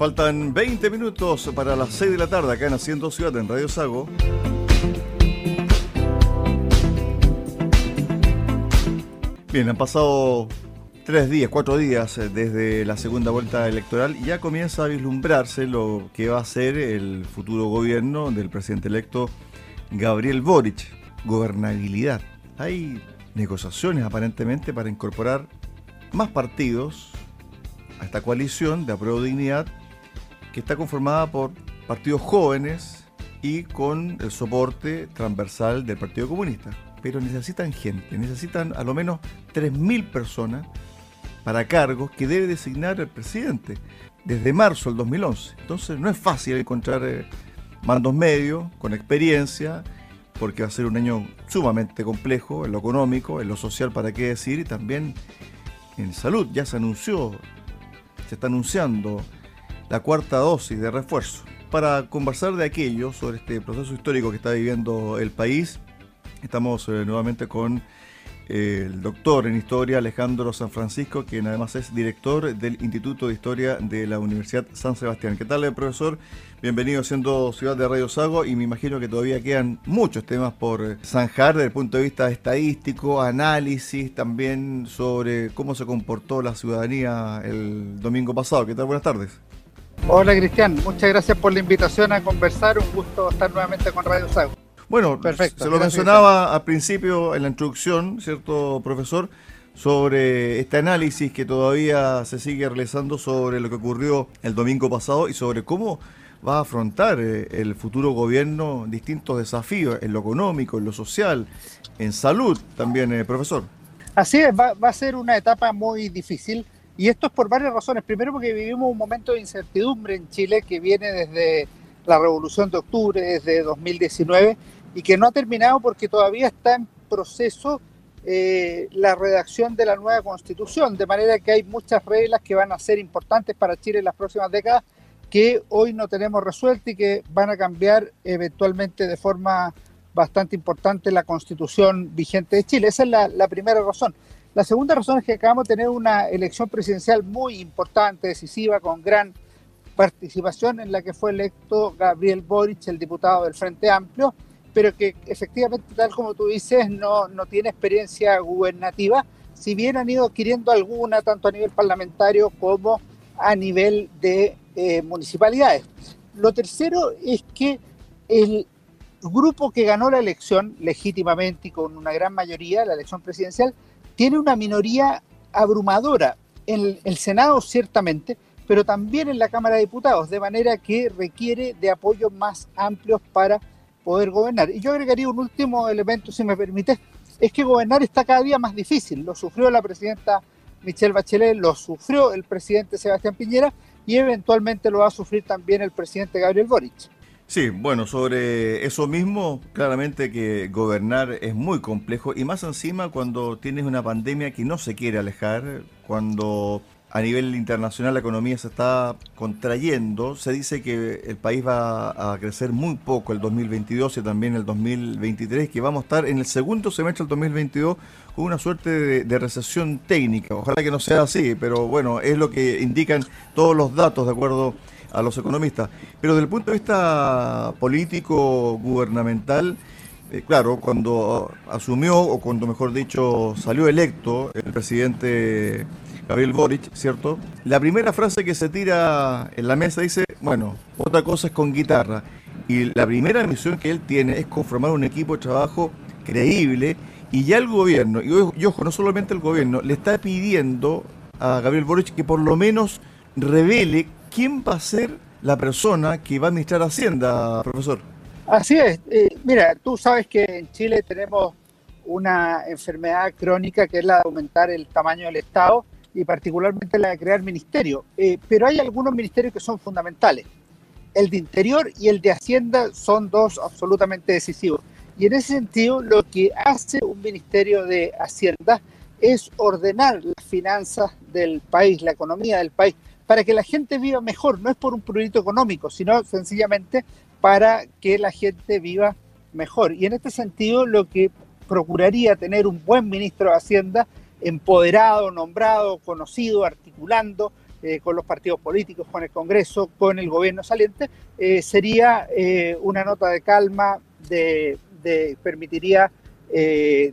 Faltan 20 minutos para las 6 de la tarde acá en Haciendo Ciudad en Radio Sago. Bien, han pasado tres días, cuatro días eh, desde la segunda vuelta electoral y ya comienza a vislumbrarse lo que va a ser el futuro gobierno del presidente electo Gabriel Boric. Gobernabilidad. Hay negociaciones aparentemente para incorporar más partidos a esta coalición de apruebo dignidad que está conformada por partidos jóvenes y con el soporte transversal del Partido Comunista. Pero necesitan gente, necesitan a lo menos 3.000 personas para cargos que debe designar el presidente desde marzo del 2011. Entonces no es fácil encontrar eh, mandos medios con experiencia, porque va a ser un año sumamente complejo en lo económico, en lo social, para qué decir, y también en salud. Ya se anunció, se está anunciando la cuarta dosis de refuerzo. Para conversar de aquello, sobre este proceso histórico que está viviendo el país, estamos eh, nuevamente con eh, el doctor en historia Alejandro San Francisco, quien además es director del Instituto de Historia de la Universidad San Sebastián. ¿Qué tal, eh, profesor? Bienvenido siendo Ciudad de Radio Sago y me imagino que todavía quedan muchos temas por zanjar desde el punto de vista estadístico, análisis, también sobre cómo se comportó la ciudadanía el domingo pasado. ¿Qué tal? Buenas tardes. Hola Cristian, muchas gracias por la invitación a conversar. Un gusto estar nuevamente con Radio Sago. Bueno, Perfecto, se lo mencionaba al principio en la introducción, ¿cierto, profesor? Sobre este análisis que todavía se sigue realizando sobre lo que ocurrió el domingo pasado y sobre cómo va a afrontar eh, el futuro gobierno distintos desafíos en lo económico, en lo social, en salud también, eh, profesor. Así es, va, va a ser una etapa muy difícil y esto es por varias razones. Primero porque vivimos un momento de incertidumbre en Chile que viene desde la Revolución de Octubre, desde 2019, y que no ha terminado porque todavía está en proceso eh, la redacción de la nueva constitución, de manera que hay muchas reglas que van a ser importantes para Chile en las próximas décadas que hoy no tenemos resueltas y que van a cambiar eventualmente de forma bastante importante la constitución vigente de Chile. Esa es la, la primera razón. La segunda razón es que acabamos de tener una elección presidencial muy importante, decisiva, con gran participación en la que fue electo Gabriel Boric, el diputado del Frente Amplio, pero que efectivamente, tal como tú dices, no, no tiene experiencia gubernativa, si bien han ido adquiriendo alguna, tanto a nivel parlamentario como a nivel de eh, municipalidades. Lo tercero es que el grupo que ganó la elección legítimamente y con una gran mayoría, la elección presidencial, tiene una minoría abrumadora en el Senado, ciertamente, pero también en la Cámara de Diputados, de manera que requiere de apoyos más amplios para poder gobernar. Y yo agregaría un último elemento, si me permite, es que gobernar está cada día más difícil. Lo sufrió la presidenta Michelle Bachelet, lo sufrió el presidente Sebastián Piñera y eventualmente lo va a sufrir también el presidente Gabriel Boric. Sí, bueno, sobre eso mismo, claramente que gobernar es muy complejo y más encima cuando tienes una pandemia que no se quiere alejar, cuando a nivel internacional la economía se está contrayendo, se dice que el país va a crecer muy poco el 2022 y también el 2023, que vamos a estar en el segundo semestre del 2022 con una suerte de, de recesión técnica. Ojalá que no sea así, pero bueno, es lo que indican todos los datos de acuerdo los economistas. Pero desde el punto de vista político, gubernamental, eh, claro, cuando asumió, o cuando mejor dicho salió electo el presidente Gabriel Boric, ¿cierto? La primera frase que se tira en la mesa dice, bueno, otra cosa es con guitarra. Y la primera misión que él tiene es conformar un equipo de trabajo creíble y ya el gobierno, y ojo, no solamente el gobierno, le está pidiendo a Gabriel Boric que por lo menos revele quién va a ser la persona que va a administrar Hacienda, profesor. Así es. Eh, mira, tú sabes que en Chile tenemos una enfermedad crónica que es la de aumentar el tamaño del Estado y particularmente la de crear ministerio. Eh, pero hay algunos ministerios que son fundamentales. El de Interior y el de Hacienda son dos absolutamente decisivos. Y en ese sentido, lo que hace un ministerio de Hacienda es ordenar las finanzas del país, la economía del país, para que la gente viva mejor. No es por un proyecto económico, sino sencillamente para que la gente viva mejor. Y en este sentido, lo que procuraría tener un buen ministro de Hacienda, empoderado, nombrado, conocido, articulando, eh, con los partidos políticos, con el Congreso, con el gobierno saliente, eh, sería eh, una nota de calma, de, permitiría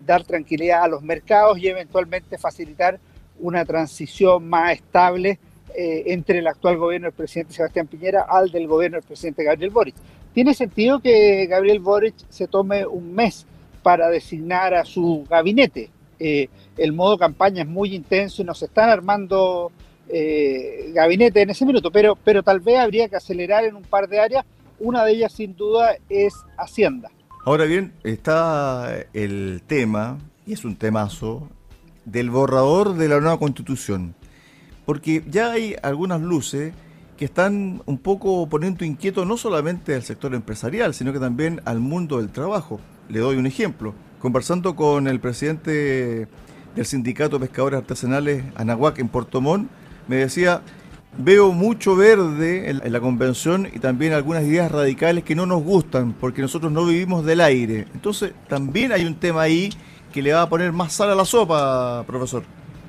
dar tranquilidad a los mercados y eventualmente facilitar una transición más estable entre el actual gobierno del presidente Sebastián Piñera al del gobierno del presidente Gabriel Boric. Tiene sentido que Gabriel Boric se tome un mes para designar a su gabinete. el modo campaña es muy intenso y nos están armando eh, gabinete en ese minuto, pero, pero tal vez habría que acelerar en un par de áreas. Una de ellas, sin duda, es Hacienda. Ahora bien, está el tema, y es un temazo, del borrador de la nueva constitución. Porque ya hay algunas luces que están un poco poniendo inquieto no solamente al sector empresarial, sino que también al mundo del trabajo. Le doy un ejemplo. Conversando con el presidente del Sindicato de Pescadores Artesanales Anahuac en Puerto Montt, me decía, veo mucho verde en, la convención y también algunas ideas radicales que no nos gustan porque nosotros no vivimos del aire. Entonces también hay un tema ahí que le va a poner más sal a la sopa, profesor.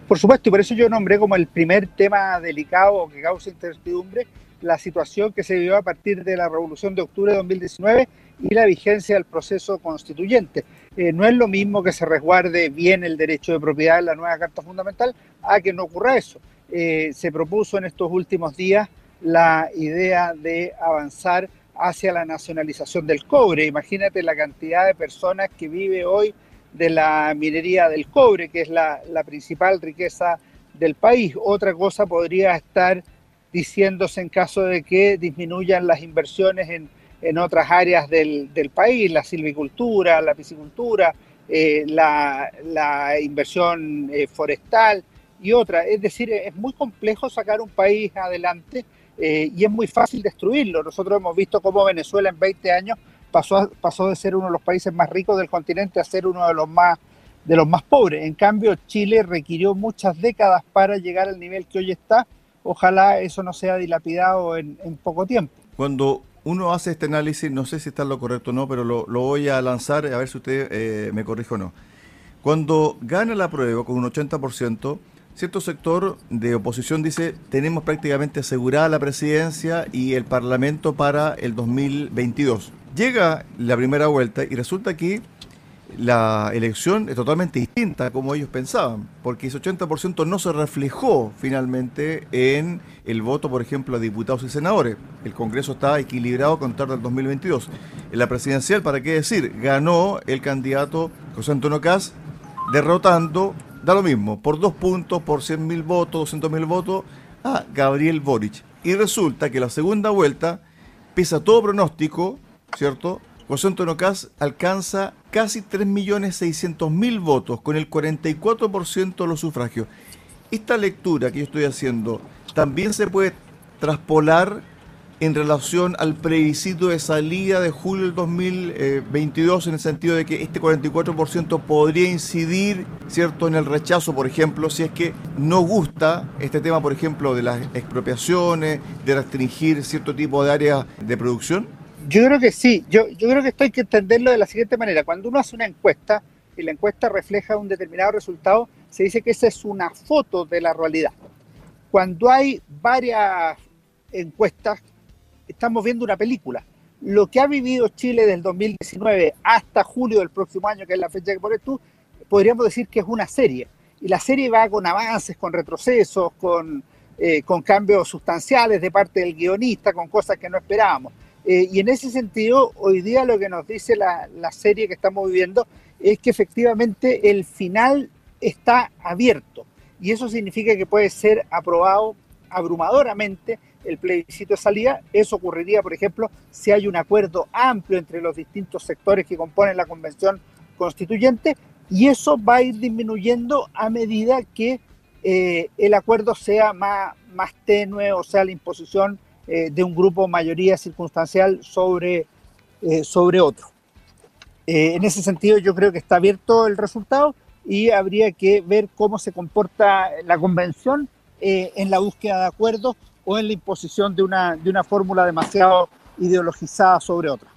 Por supuesto, y por eso yo nombré como el primer tema delicado que causa incertidumbre la situación que se vivió a partir de la Revolución de Octubre de 2019 y la vigencia del proceso constituyente. Eh, no es lo mismo que se resguarde bien el derecho de propiedad en la nueva Carta Fundamental a que no ocurra eso. Eh, se propuso en estos últimos días la idea de avanzar hacia la nacionalización del cobre. Imagínate la cantidad de personas que vive hoy de la minería del cobre, que es la, principal riqueza del país. Otra cosa podría estar diciéndose en caso de que disminuyan las inversiones en, otras áreas del, país, la silvicultura, la piscicultura, eh, la, inversión eh, forestal, y otra. Es decir, es muy complejo sacar un país adelante eh, y es muy fácil destruirlo. Nosotros hemos visto cómo Venezuela en 20 años pasó, de ser uno de los países más ricos del continente a ser uno de los más de los más pobres. En cambio, Chile requirió muchas décadas para llegar al nivel que hoy está. Ojalá eso no sea dilapidado en, poco tiempo. Cuando uno hace este análisis, no sé si está lo correcto o no, pero lo, voy a lanzar a ver si usted eh, me corrige o no. Cuando gana la prueba con un 80%, cierto sector de oposición dice tenemos prácticamente asegurada la presidencia y el Parlamento para el 2022. Llega la primera vuelta y resulta que la elección es totalmente distinta a como ellos pensaban, porque ese 80% no se reflejó finalmente en el voto, por ejemplo, a diputados y senadores. El Congreso está equilibrado con tarde del 2022. En la presidencial, ¿para qué decir? Ganó el candidato José Antonio Caz derrotando da lo mismo, por dos puntos, por 100 mil votos, 200 mil votos, a Gabriel Boric. Y resulta que la segunda vuelta, pesa todo pronóstico, ¿cierto? José Antonio alcanza casi 3.600.000 votos, con el 44% de los sufragios. Esta lectura que yo estoy haciendo también se puede traspolar en relación al plebiscito de salida de julio del 2022 en el sentido de que este 44% podría incidir, ¿cierto?, en el rechazo, por ejemplo, si es que no gusta este tema, por ejemplo, de las expropiaciones, de restringir cierto tipo de áreas de producción? Yo creo que sí, yo, creo que esto hay que entenderlo de la siguiente manera. Cuando uno hace una encuesta y la encuesta refleja un determinado resultado, se dice que esa es una foto de la realidad. Cuando hay varias encuestas estamos viendo una película. Lo que ha vivido Chile del 2019 hasta julio del próximo año, que es la fecha que pones tú, podríamos decir que es una serie. Y la serie va con avances, con retrocesos, con, eh, con cambios sustanciales de parte del guionista, con cosas que no esperábamos. Eh, y en ese sentido, hoy día lo que nos dice la, la serie que estamos viviendo es que efectivamente el final está abierto. Y eso significa que puede ser aprobado abrumadoramente el plebiscito de salida. Eso ocurriría, por ejemplo, si hay un acuerdo amplio entre los distintos sectores que componen la convención constituyente y eso va a ir disminuyendo a medida que eh, el acuerdo sea más, más tenue, o sea, la imposición eh, de un grupo mayoría circunstancial sobre, eh, sobre otro. en ese sentido, yo creo que está abierto el resultado y habría que ver cómo se comporta la convención en la búsqueda de acuerdos o en la imposición de una, de una fórmula demasiado ideologizada sobre otra.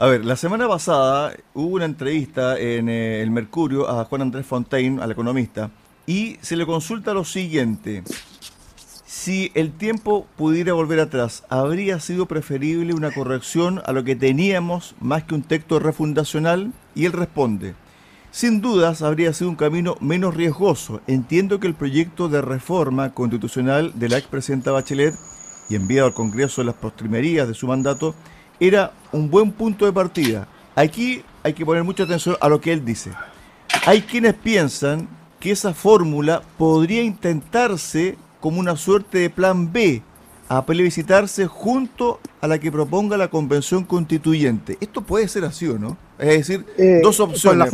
A ver, la semana pasada hubo una entrevista en eh, el Mercurio a Juan Andrés Fontaine, al economista, y se le consulta lo siguiente. Si el tiempo pudiera volver atrás, ¿habría sido preferible una corrección a lo que teníamos más que un texto refundacional? Y él responde, sin dudas habría sido un camino menos riesgoso. Entiendo que el proyecto de reforma constitucional de la expresidenta Bachelet y enviado al Congreso en las postrimerías de su mandato era un buen punto de partida. Aquí hay que poner mucha atención a lo que él dice. Hay quienes piensan que esa fórmula podría intentarse como una suerte de plan B a plebiscitarse junto a la que proponga la convención constituyente. Esto puede ser así o no? Es decir, eh, dos opciones.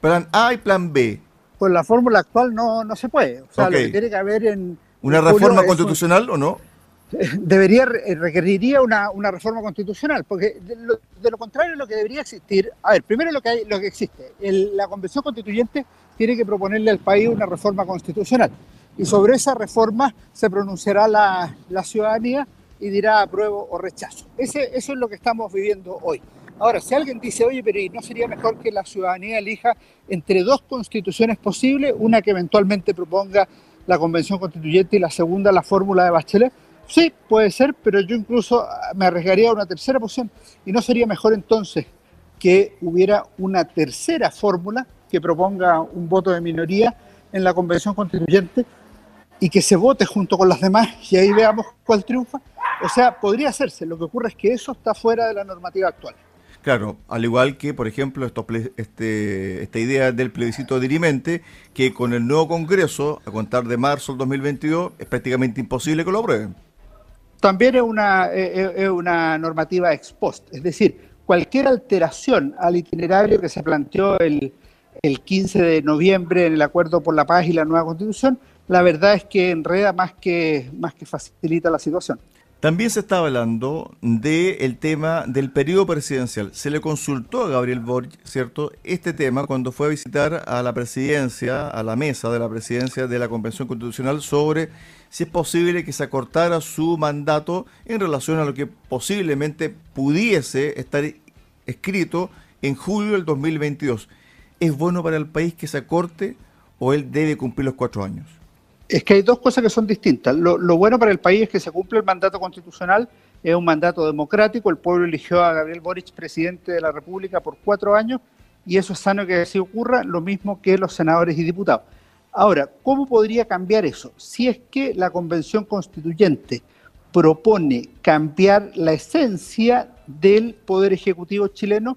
plan A y plan B. Pues la fórmula actual no, no se puede. O sea, lo que tiene que haber en... ¿Una reforma constitucional o no? Debería, requeriría una, una reforma constitucional, porque de lo, contrario lo que debería existir, a ver, primero lo que, hay, lo que existe, la convención constituyente tiene que proponerle al país una reforma constitucional y sobre esa reforma se pronunciará la, ciudadanía y dirá apruebo o rechazo. Ese, eso es lo que estamos viviendo hoy. Ahora, si alguien dice, oye, pero ¿no sería mejor que la ciudadanía elija entre dos constituciones posibles, una que eventualmente proponga la Convención Constituyente y la segunda la fórmula de Bachelet? Sí, puede ser, pero yo incluso me arriesgaría a una tercera posición. ¿Y no sería mejor entonces que hubiera una tercera fórmula que proponga un voto de minoría en la Convención Constituyente y que se vote junto con las demás y ahí veamos cuál triunfa. O sea, podría hacerse. Lo que ocurre es que eso está fuera de la normativa actual. Claro, al igual que, por ejemplo, este, esta idea del plebiscito dirimente, que con el nuevo Congreso, a contar de marzo del 2022, es prácticamente imposible que lo aprueben. También es una, es una normativa ex post, es decir, cualquier alteración al itinerario que se planteó el, el 15 de noviembre en el Acuerdo por la Paz y la nueva Constitución la verdad es que enreda más que, más que facilita la situación. También se está hablando del tema del periodo presidencial. Se le consultó a Gabriel Boric, ¿cierto?, este tema cuando fue a visitar a la presidencia, a la mesa de la presidencia de la Convención Constitucional sobre si es posible que se acortara su mandato en relación a lo que posiblemente pudiese estar escrito en julio del 2022. ¿Es bueno para el país que se acorte o él debe cumplir los cuatro años? Es que hay dos cosas que son distintas. Lo, bueno para el país es que se cumple el mandato constitucional, es un mandato democrático, el pueblo eligió a Gabriel Boric presidente de la República por cuatro años y eso es sano que así ocurra, lo mismo que los senadores y diputados. Ahora, ¿cómo podría cambiar eso? Si es que la convención constituyente propone cambiar la esencia del poder ejecutivo chileno,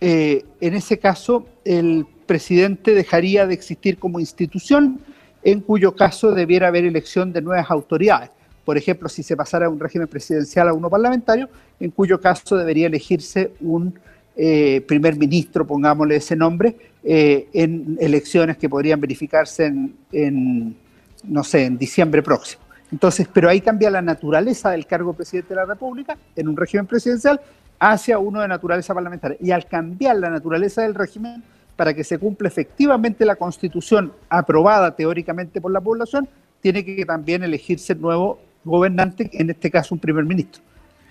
eh, en ese caso el presidente dejaría de existir como institución en cuyo caso debiera haber elección de nuevas autoridades. Por ejemplo, si se pasara de un régimen presidencial a uno parlamentario, en cuyo caso debería elegirse un eh, primer ministro, pongámosle ese nombre, eh, en elecciones que podrían verificarse en, no sé, en diciembre próximo. Entonces, pero ahí cambia la naturaleza del cargo presidente de la República en un régimen presidencial hacia uno de naturaleza parlamentaria. Y al cambiar la naturaleza del régimen, para que se cumpla efectivamente la constitución aprobada teóricamente por la población, tiene que también elegirse el nuevo gobernante, en este caso un primer ministro.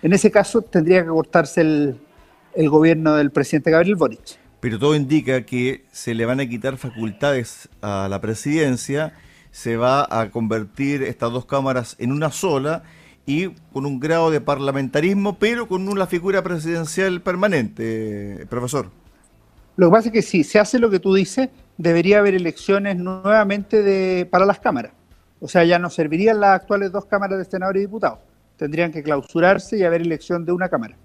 En ese caso tendría que cortarse el, el gobierno del presidente Gabriel Boric. Pero todo indica que se le van a quitar facultades a la presidencia, se va a convertir estas dos cámaras en una sola y con un grado de parlamentarismo, pero con una figura presidencial permanente, profesor. Lo que pasa es que si se hace lo que tú dices, debería haber elecciones nuevamente de, para las cámaras. O sea, ya no servirían las actuales dos cámaras de senadores y diputados. Tendrían que clausurarse y haber elección de una cámara.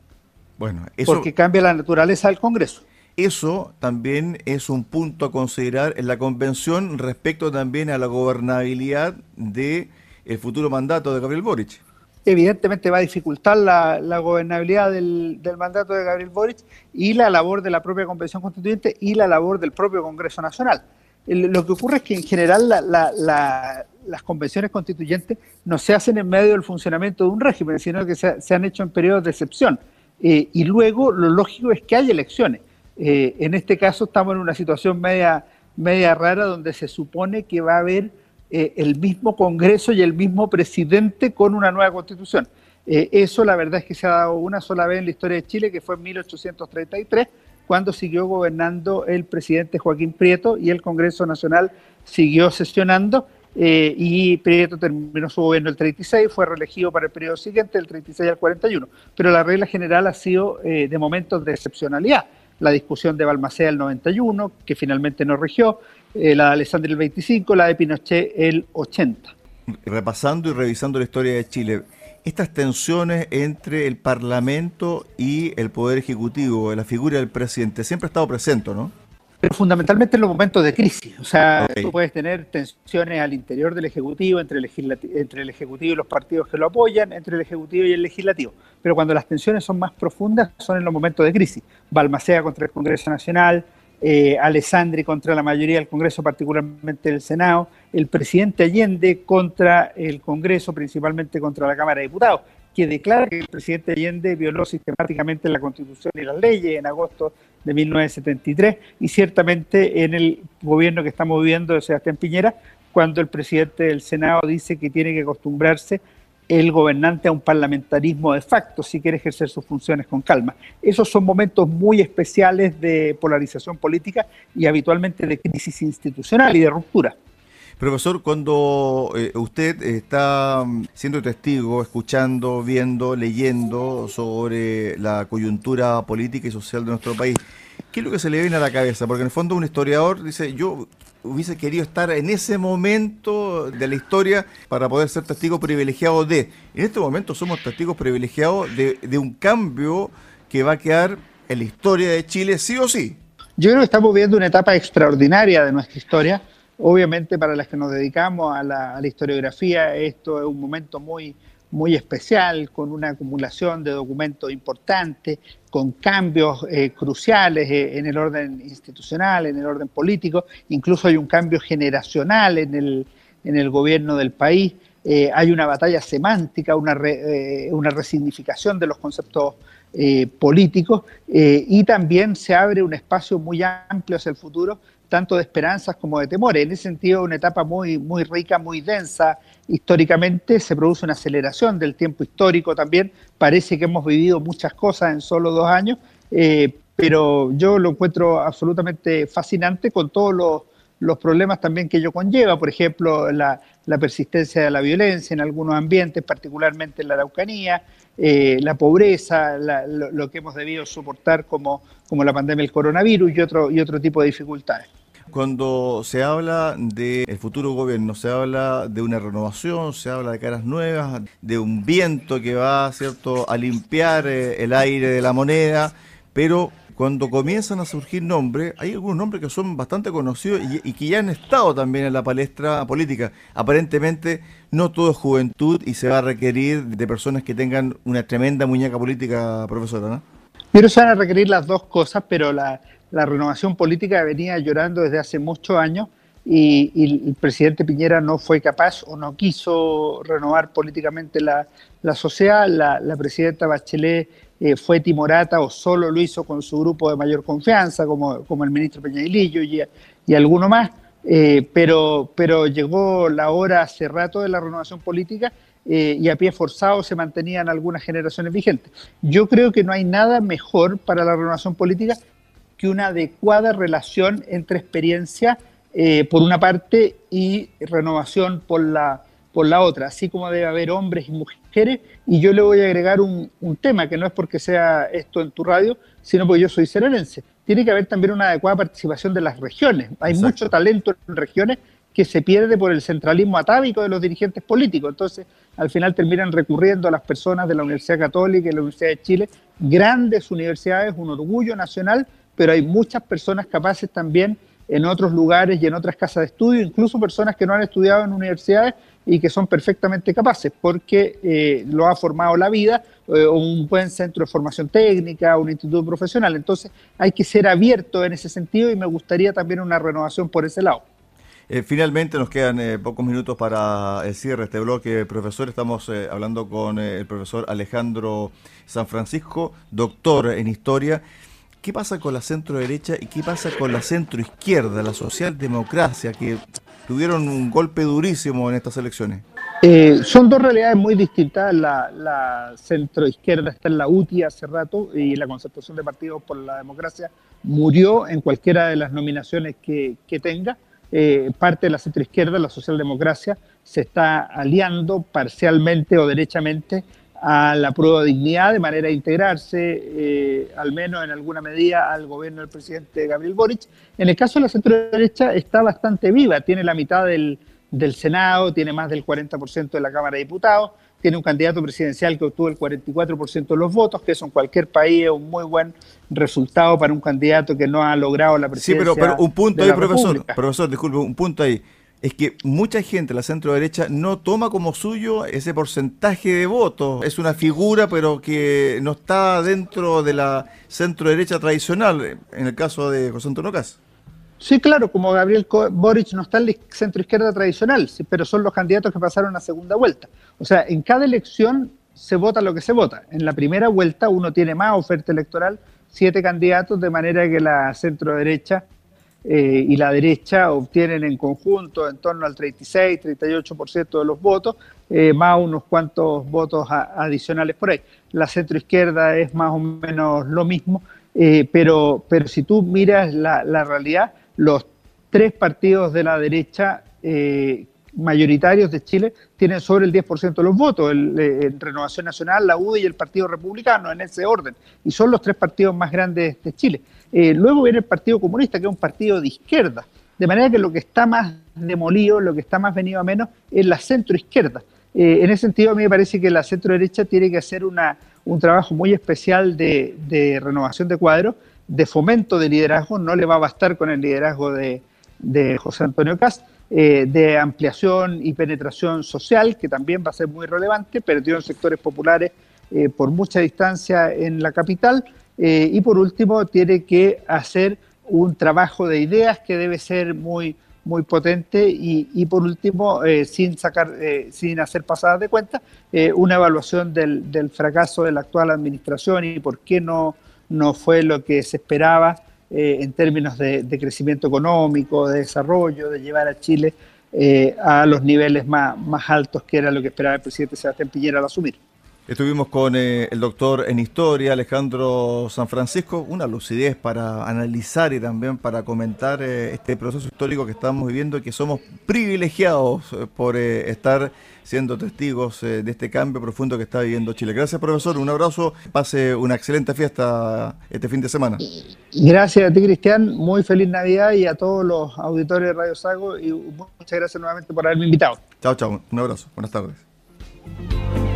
Bueno, eso, porque cambia la naturaleza del Congreso. Eso también es un punto a considerar en la convención respecto también a la gobernabilidad de el futuro mandato de Gabriel Boric evidentemente va a dificultar la, gobernabilidad del, mandato de Gabriel Boric y la labor de la propia Convención Constituyente y la labor del propio Congreso Nacional. lo que ocurre es que en general las convenciones constituyentes no se hacen en medio del funcionamiento de un régimen, sino que se, han hecho en periodos de excepción. Eh, y luego lo lógico es que haya elecciones. Eh, en este caso estamos en una situación media, media rara donde se supone que va a haber eh, el mismo Congreso y el mismo presidente con una nueva constitución. Eh, eso la verdad es que se ha dado una sola vez en la historia de Chile, que fue en 1833, cuando siguió gobernando el presidente Joaquín Prieto y el Congreso Nacional siguió sesionando. eh, y Prieto terminó su gobierno el 36, fue reelegido para el periodo siguiente, del 36 al 41. Pero la regla general ha sido eh, de momentos de excepcionalidad. La discusión de Balmaceda el 91, que finalmente no regió, eh, la de Alessandri el 25, la de Pinochet el 80. Repasando y revisando la historia de Chile, estas tensiones entre el Parlamento y el Poder Ejecutivo, la figura del presidente, siempre ha estado presente, ¿no? Pero fundamentalmente en los momentos de crisis. O sea, tú puedes tener tensiones al interior del Ejecutivo, entre el, entre el Ejecutivo y los partidos que lo apoyan, entre el Ejecutivo y el Legislativo. Pero cuando las tensiones son más profundas, son en los momentos de crisis. Balmacea contra el Congreso Nacional, eh, Alessandri contra la mayoría del Congreso, particularmente el Senado, el presidente Allende contra el Congreso, principalmente contra la Cámara de Diputados que declara que el presidente Allende violó sistemáticamente la Constitución y las leyes en agosto de 1973 y ciertamente en el gobierno que estamos viviendo de Sebastián Piñera, cuando el presidente del Senado dice que tiene que acostumbrarse el gobernante a un parlamentarismo de facto si quiere ejercer sus funciones con calma. Esos son momentos muy especiales de polarización política y habitualmente de crisis institucional y de ruptura. Profesor, cuando eh, usted está mm, siendo testigo, escuchando, viendo, leyendo sobre la coyuntura política y social de nuestro país, ¿qué es lo que se le viene a la cabeza? Porque en el fondo un historiador dice, yo hubiese querido estar en ese momento de la historia para poder ser testigo privilegiado de. En este momento somos testigos privilegiados de, de un cambio que va a quedar en la historia de Chile sí o sí. Yo creo que estamos viendo una etapa extraordinaria de nuestra historia Obviamente para las que nos dedicamos a la, historiografía, esto es un momento muy, muy especial, con una acumulación de documentos importantes, con cambios eh, cruciales eh, en el orden institucional, en el orden político, incluso hay un cambio generacional en el, en el gobierno del país, eh, hay una batalla semántica, una, una resignificación de los conceptos políticos. Y también se abre un espacio muy amplio hacia el futuro tanto de esperanzas como de temores. En ese sentido, una etapa muy, muy rica, muy densa. Históricamente se produce una aceleración del tiempo histórico también. Parece que hemos vivido muchas cosas en solo dos años, eh, pero yo lo encuentro absolutamente fascinante con todos los, problemas también que ello conlleva. Por ejemplo, la, persistencia de la violencia en algunos ambientes, particularmente en la Araucanía, eh, la pobreza, lo, lo, que hemos debido soportar como, como la pandemia del coronavirus y otro, y otro tipo de dificultades. Cuando se habla del futuro gobierno, se habla de una renovación, se habla de caras nuevas, de un viento que va cierto a limpiar eh, el aire de la moneda, pero cuando comienzan a surgir nombres, hay algunos nombres que son bastante conocidos y, que ya han estado también en la palestra política. Aparentemente no todo es juventud y se va a requerir de personas que tengan una tremenda muñeca política, profesora, ¿no? Pero se van a requerir las dos cosas, pero la, la renovación política venía llorando desde hace muchos años y, el presidente Piñera no fue capaz o no quiso renovar políticamente la, sociedad. La, presidenta Bachelet eh, fue timorata o solo lo hizo con su grupo de mayor confianza, como, como el ministro Peñailillo y, y alguno más. Eh, pero, pero llegó la hora hace rato de la renovación política eh, y a pie forzado se mantenían algunas generaciones vigentes. Yo creo que no hay nada mejor para la renovación política que una adecuada relación entre experiencia eh, por una parte y renovación por la, por la otra, así como debe haber hombres y mujeres. Y yo le voy a agregar un, tema que no es porque sea esto en tu radio, sino porque yo soy serenense. Tiene que haber también una adecuada participación de las regiones. Hay mucho talento en regiones que se pierde por el centralismo atávico de los dirigentes políticos. Entonces, al final terminan recurriendo a las personas de la Universidad Católica y la Universidad de Chile, grandes universidades, un orgullo nacional, pero hay muchas personas capaces también en otros lugares y en otras casas de estudio, incluso personas que no han estudiado en universidades y que son perfectamente capaces, porque eh, lo ha formado la vida, eh, un buen centro de formación técnica, un instituto profesional. Entonces hay que ser abierto en ese sentido y me gustaría también una renovación por ese lado. Eh, finalmente nos quedan pocos minutos para el cierre de este bloque, profesor. Estamos hablando con el profesor Alejandro San Francisco, doctor en historia. ¿Qué pasa con la centro derecha y qué pasa con la centro izquierda, la socialdemocracia, que tuvieron un golpe durísimo en estas elecciones? Eh, son dos realidades muy distintas. La, la centro izquierda está en la UTI hace rato y la concertación de partidos por la democracia murió en cualquiera de las nominaciones que, tenga. eh, parte de la centroizquierda, la socialdemocracia, se está aliando parcialmente o derechamente a la prueba de dignidad de manera de integrarse, eh, al menos en alguna medida, al gobierno del presidente Gabriel Boric. En el caso de la centro-derecha está bastante viva, tiene la mitad del, del Senado, tiene más del 40% de la Cámara de Diputados, tiene un candidato presidencial que obtuvo el 44% de los votos, que eso en cualquier país es un muy buen resultado para un candidato que no ha logrado la presidencia. Sí, pero, un punto ahí, profesor, profesor, disculpe, un punto ahí. Es que mucha gente, la centro derecha, no toma como suyo ese porcentaje de votos. Es una figura, pero que no está dentro de la centro derecha tradicional, en el caso de José Antonio Cas. Sí, claro, como Gabriel Boric no está en la centro izquierda tradicional, pero son los candidatos que pasaron a segunda vuelta. O sea, en cada elección se vota lo que se vota. En la primera vuelta uno tiene más oferta electoral, siete candidatos, de manera que la centro derecha eh, y la derecha obtienen en conjunto en torno al 36, 38% de los votos, eh, más unos cuantos votos adicionales por ahí. La centro izquierda es más o menos lo mismo, eh, pero, pero si tú miras la, realidad, los tres partidos de la derecha eh, mayoritarios de Chile tienen sobre el 10% de los votos, el, Renovación Nacional, la UDI y el Partido Republicano, en ese orden, y son los tres partidos más grandes de Chile. Eh, luego viene el Partido Comunista, que es un partido de izquierda, de manera que lo que está más demolido, lo que está más venido a menos, es la centroizquierda. en ese sentido, a mí me parece que la centro derecha tiene que hacer una, un trabajo muy especial de, renovación de cuadros, de fomento de liderazgo, no le va a bastar con el liderazgo de, José Antonio Cast, eh, de ampliación y penetración social, que también va a ser muy relevante, pero tiene sectores populares eh, por mucha distancia en la capital. Eh, y por último, tiene que hacer un trabajo de ideas que debe ser muy, muy potente y, por último, sin, sacar, sin hacer pasadas de cuenta, una evaluación del, del fracaso de la actual administración y por qué no no fue lo que se esperaba eh, en términos de, crecimiento económico, de desarrollo, de llevar a Chile eh, a los niveles más, más altos que era lo que esperaba el presidente Sebastián Piñera al asumir. Estuvimos con eh, el doctor en historia, Alejandro San Francisco, una lucidez para analizar y también para comentar este proceso histórico que estamos viviendo y que somos privilegiados por estar siendo testigos eh, de este cambio profundo que está viviendo Chile. Gracias, profesor. Un abrazo. Pase una excelente fiesta este fin de semana. Gracias a ti, Cristian. Muy feliz Navidad y a todos los auditores de Radio Sago. Y muchas gracias nuevamente por haberme invitado. Chao, chao. Un abrazo. Buenas tardes.